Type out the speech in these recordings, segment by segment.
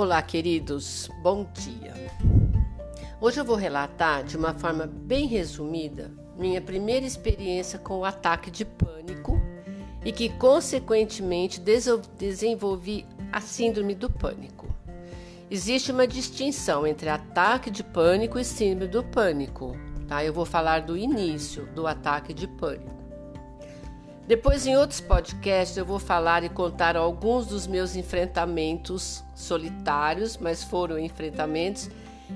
Olá, queridos, bom dia. Hoje eu vou relatar de uma forma bem resumida minha primeira experiência com o ataque de pânico e que, consequentemente, desenvolvi a síndrome do pânico. Existe uma distinção entre ataque de pânico e síndrome do pânico, tá? Eu vou falar do início do ataque de pânico. Depois, em outros podcasts, eu vou falar e contar alguns dos meus enfrentamentos solitários, mas foram enfrentamentos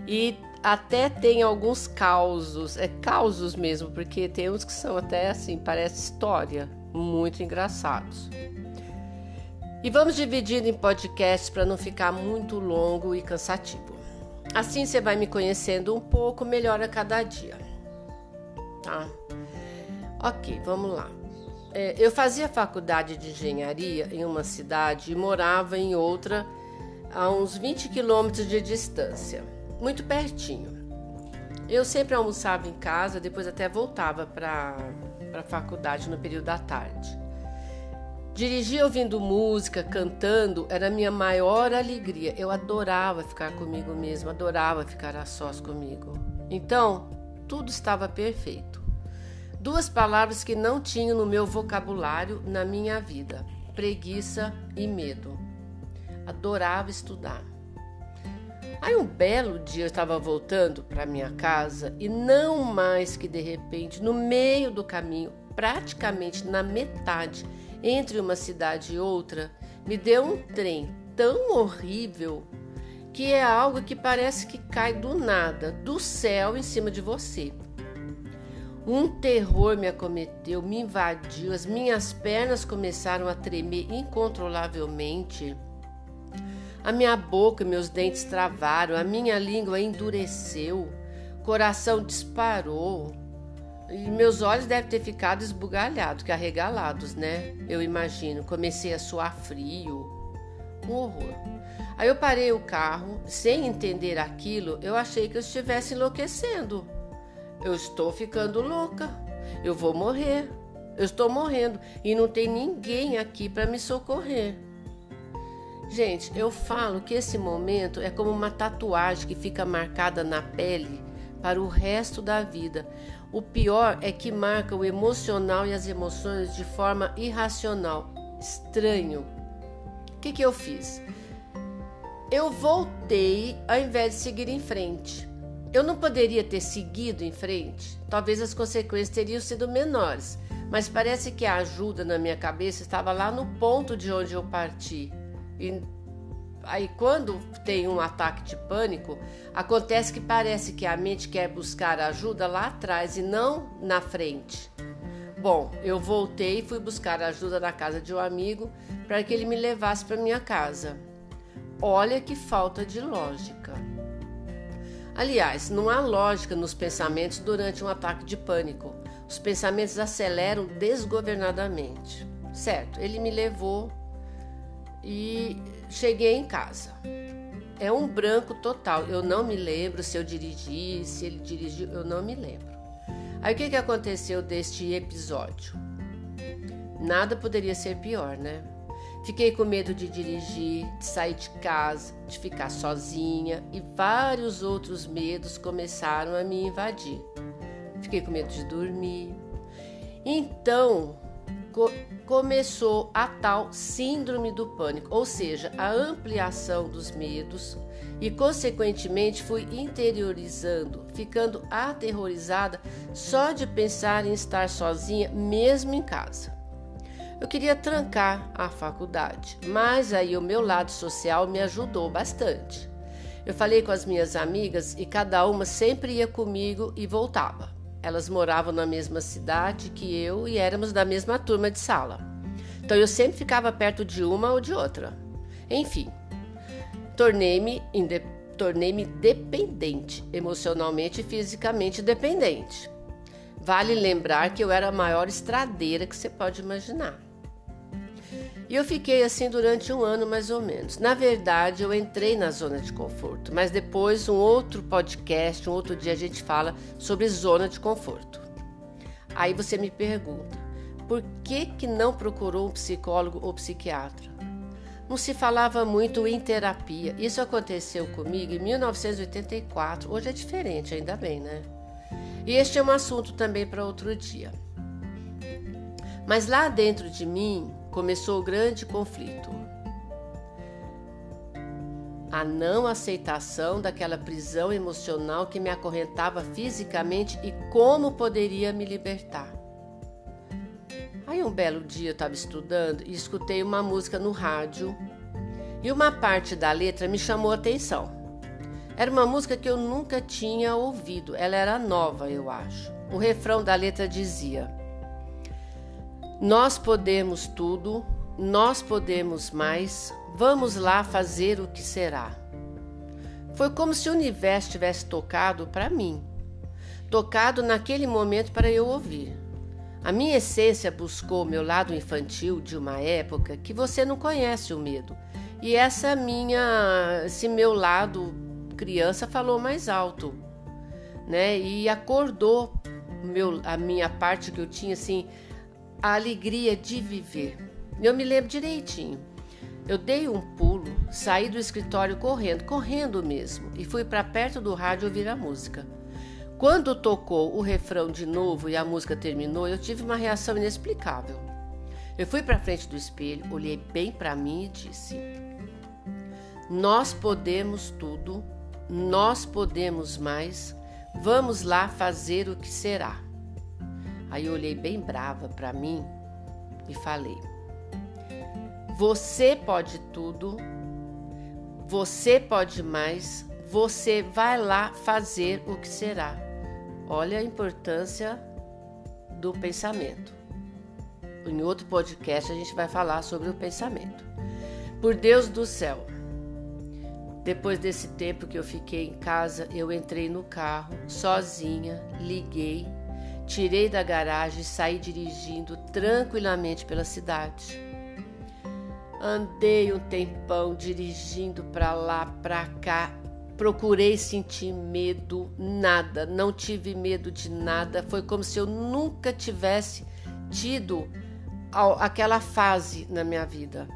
e até tem alguns causos, é causos mesmo, porque tem uns que são até assim, parece história, muito engraçados. E vamos dividindo em podcasts para não ficar muito longo e cansativo. Assim você vai me conhecendo um pouco melhor a cada dia. Tá? Ok, vamos lá. É, eu fazia faculdade de engenharia em uma cidade e morava em outra a uns 20 quilômetros de distância, muito pertinho. Eu sempre almoçava em casa, depois até voltava para a faculdade no período da tarde. Dirigir ouvindo música, cantando, era a minha maior alegria. Eu adorava ficar comigo mesmo, adorava ficar a sós comigo. Então, tudo estava perfeito. Duas palavras que não tinham no meu vocabulário na minha vida: preguiça e medo. Adorava estudar. Aí um belo dia eu estava voltando para minha casa e não mais que de repente, no meio do caminho, praticamente na metade entre uma cidade e outra, me deu um trem tão horrível que é algo que parece que cai do nada, do céu em cima de você. Um terror me acometeu, me invadiu, as minhas pernas começaram a tremer incontrolavelmente. A minha boca e meus dentes travaram, a minha língua endureceu, coração disparou. E meus olhos devem ter ficado esbugalhados, que arregalados, né? Eu imagino. Comecei a suar frio. Um horror. Aí eu parei o carro, sem entender aquilo, eu achei que eu estivesse enlouquecendo. Eu estou ficando louca. Eu vou morrer. Eu estou morrendo e não tem ninguém aqui para me socorrer. Gente, eu falo que esse momento é como uma tatuagem que fica marcada na pele para o resto da vida. O pior é que marca o emocional e as emoções de forma irracional. Estranho. O que, que eu fiz? Eu voltei ao invés de seguir em frente. Eu não poderia ter seguido em frente? Talvez as consequências teriam sido menores, mas parece que a ajuda na minha cabeça estava lá no ponto de onde eu parti. E aí, quando tem um ataque de pânico, acontece que parece que a mente quer buscar ajuda lá atrás e não na frente. Bom, eu voltei e fui buscar ajuda na casa de um amigo para que ele me levasse para minha casa. Olha que falta de lógica. Aliás, não há lógica nos pensamentos durante um ataque de pânico. Os pensamentos aceleram desgovernadamente. Certo, ele me levou e cheguei em casa. É um branco total. Eu não me lembro se eu dirigi, se ele dirigiu, eu não me lembro. Aí o que, aconteceu deste episódio? Nada poderia ser pior, né? Fiquei com medo de dirigir, de sair de casa, de ficar sozinha e vários outros medos começaram a me invadir. Fiquei com medo de dormir. Então co começou a tal síndrome do pânico, ou seja, a ampliação dos medos e, consequentemente, fui interiorizando, ficando aterrorizada só de pensar em estar sozinha, mesmo em casa. Eu queria trancar a faculdade, mas aí o meu lado social me ajudou bastante. Eu falei com as minhas amigas e cada uma sempre ia comigo e voltava. Elas moravam na mesma cidade que eu e éramos da mesma turma de sala. Então eu sempre ficava perto de uma ou de outra. Enfim, tornei-me tornei-me dependente, emocionalmente e fisicamente dependente. Vale lembrar que eu era a maior estradeira que você pode imaginar. E eu fiquei assim durante um ano mais ou menos. Na verdade, eu entrei na zona de conforto, mas depois, um outro podcast, um outro dia, a gente fala sobre zona de conforto. Aí você me pergunta, por que, que não procurou um psicólogo ou psiquiatra? não se falava muito em terapia. Isso aconteceu comigo em 1984. Hoje é diferente, ainda bem, né? E este é um assunto também para outro dia. Mas lá dentro de mim começou o grande conflito. A não aceitação daquela prisão emocional que me acorrentava fisicamente e como poderia me libertar. Aí um belo dia eu estava estudando e escutei uma música no rádio e uma parte da letra me chamou a atenção. Era uma música que eu nunca tinha ouvido, ela era nova, eu acho. O refrão da letra dizia: Nós podemos tudo, nós podemos mais, vamos lá fazer o que será. Foi como se o universo tivesse tocado para mim, tocado naquele momento para eu ouvir. A minha essência buscou meu lado infantil de uma época que você não conhece o medo. E essa minha, esse meu lado criança falou mais alto, né? E acordou meu, a minha parte que eu tinha assim, a alegria de viver. Eu me lembro direitinho. Eu dei um pulo, saí do escritório correndo, correndo mesmo, e fui para perto do rádio ouvir a música. Quando tocou o refrão de novo e a música terminou, eu tive uma reação inexplicável. Eu fui para frente do espelho, olhei bem para mim e disse: Nós podemos tudo, nós podemos mais, vamos lá fazer o que será. Aí eu olhei bem brava para mim e falei: Você pode tudo, você pode mais, você vai lá fazer o que será. Olha a importância do pensamento. Em outro podcast a gente vai falar sobre o pensamento. Por Deus do céu. Depois desse tempo que eu fiquei em casa, eu entrei no carro sozinha, liguei, tirei da garagem e saí dirigindo tranquilamente pela cidade. Andei um tempão dirigindo para lá, para cá, Procurei sentir medo, nada, não tive medo de nada. Foi como se eu nunca tivesse tido aquela fase na minha vida.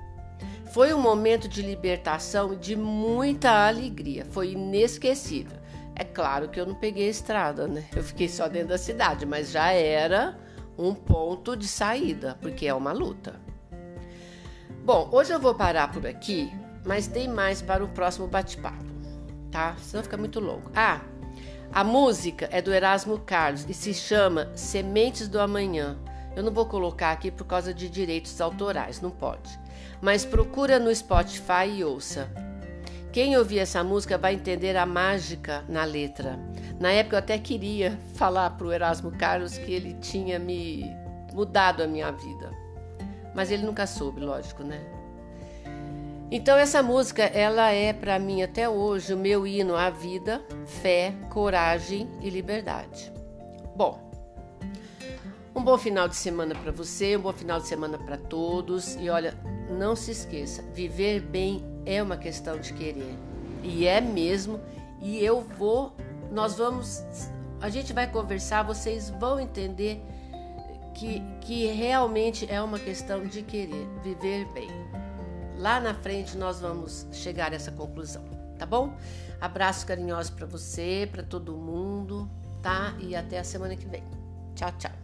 Foi um momento de libertação e de muita alegria. Foi inesquecível. É claro que eu não peguei a estrada, né? Eu fiquei só dentro da cidade, mas já era um ponto de saída, porque é uma luta. Bom, hoje eu vou parar por aqui, mas tem mais para o próximo bate-papo tá? Senão fica muito longo. Ah, a música é do Erasmo Carlos e se chama Sementes do Amanhã. Eu não vou colocar aqui por causa de direitos autorais, não pode. Mas procura no Spotify e ouça. Quem ouvir essa música vai entender a mágica na letra. Na época eu até queria falar para o Erasmo Carlos que ele tinha me mudado a minha vida. Mas ele nunca soube, lógico, né? Então essa música, ela é para mim até hoje o meu hino à vida, fé, coragem e liberdade. Bom, um bom final de semana para você, um bom final de semana para todos e olha, não se esqueça, viver bem é uma questão de querer. E é mesmo, e eu vou, nós vamos, a gente vai conversar, vocês vão entender que, que realmente é uma questão de querer viver bem. Lá na frente nós vamos chegar a essa conclusão, tá bom? Abraço carinhoso para você, para todo mundo, tá? E até a semana que vem. Tchau, tchau.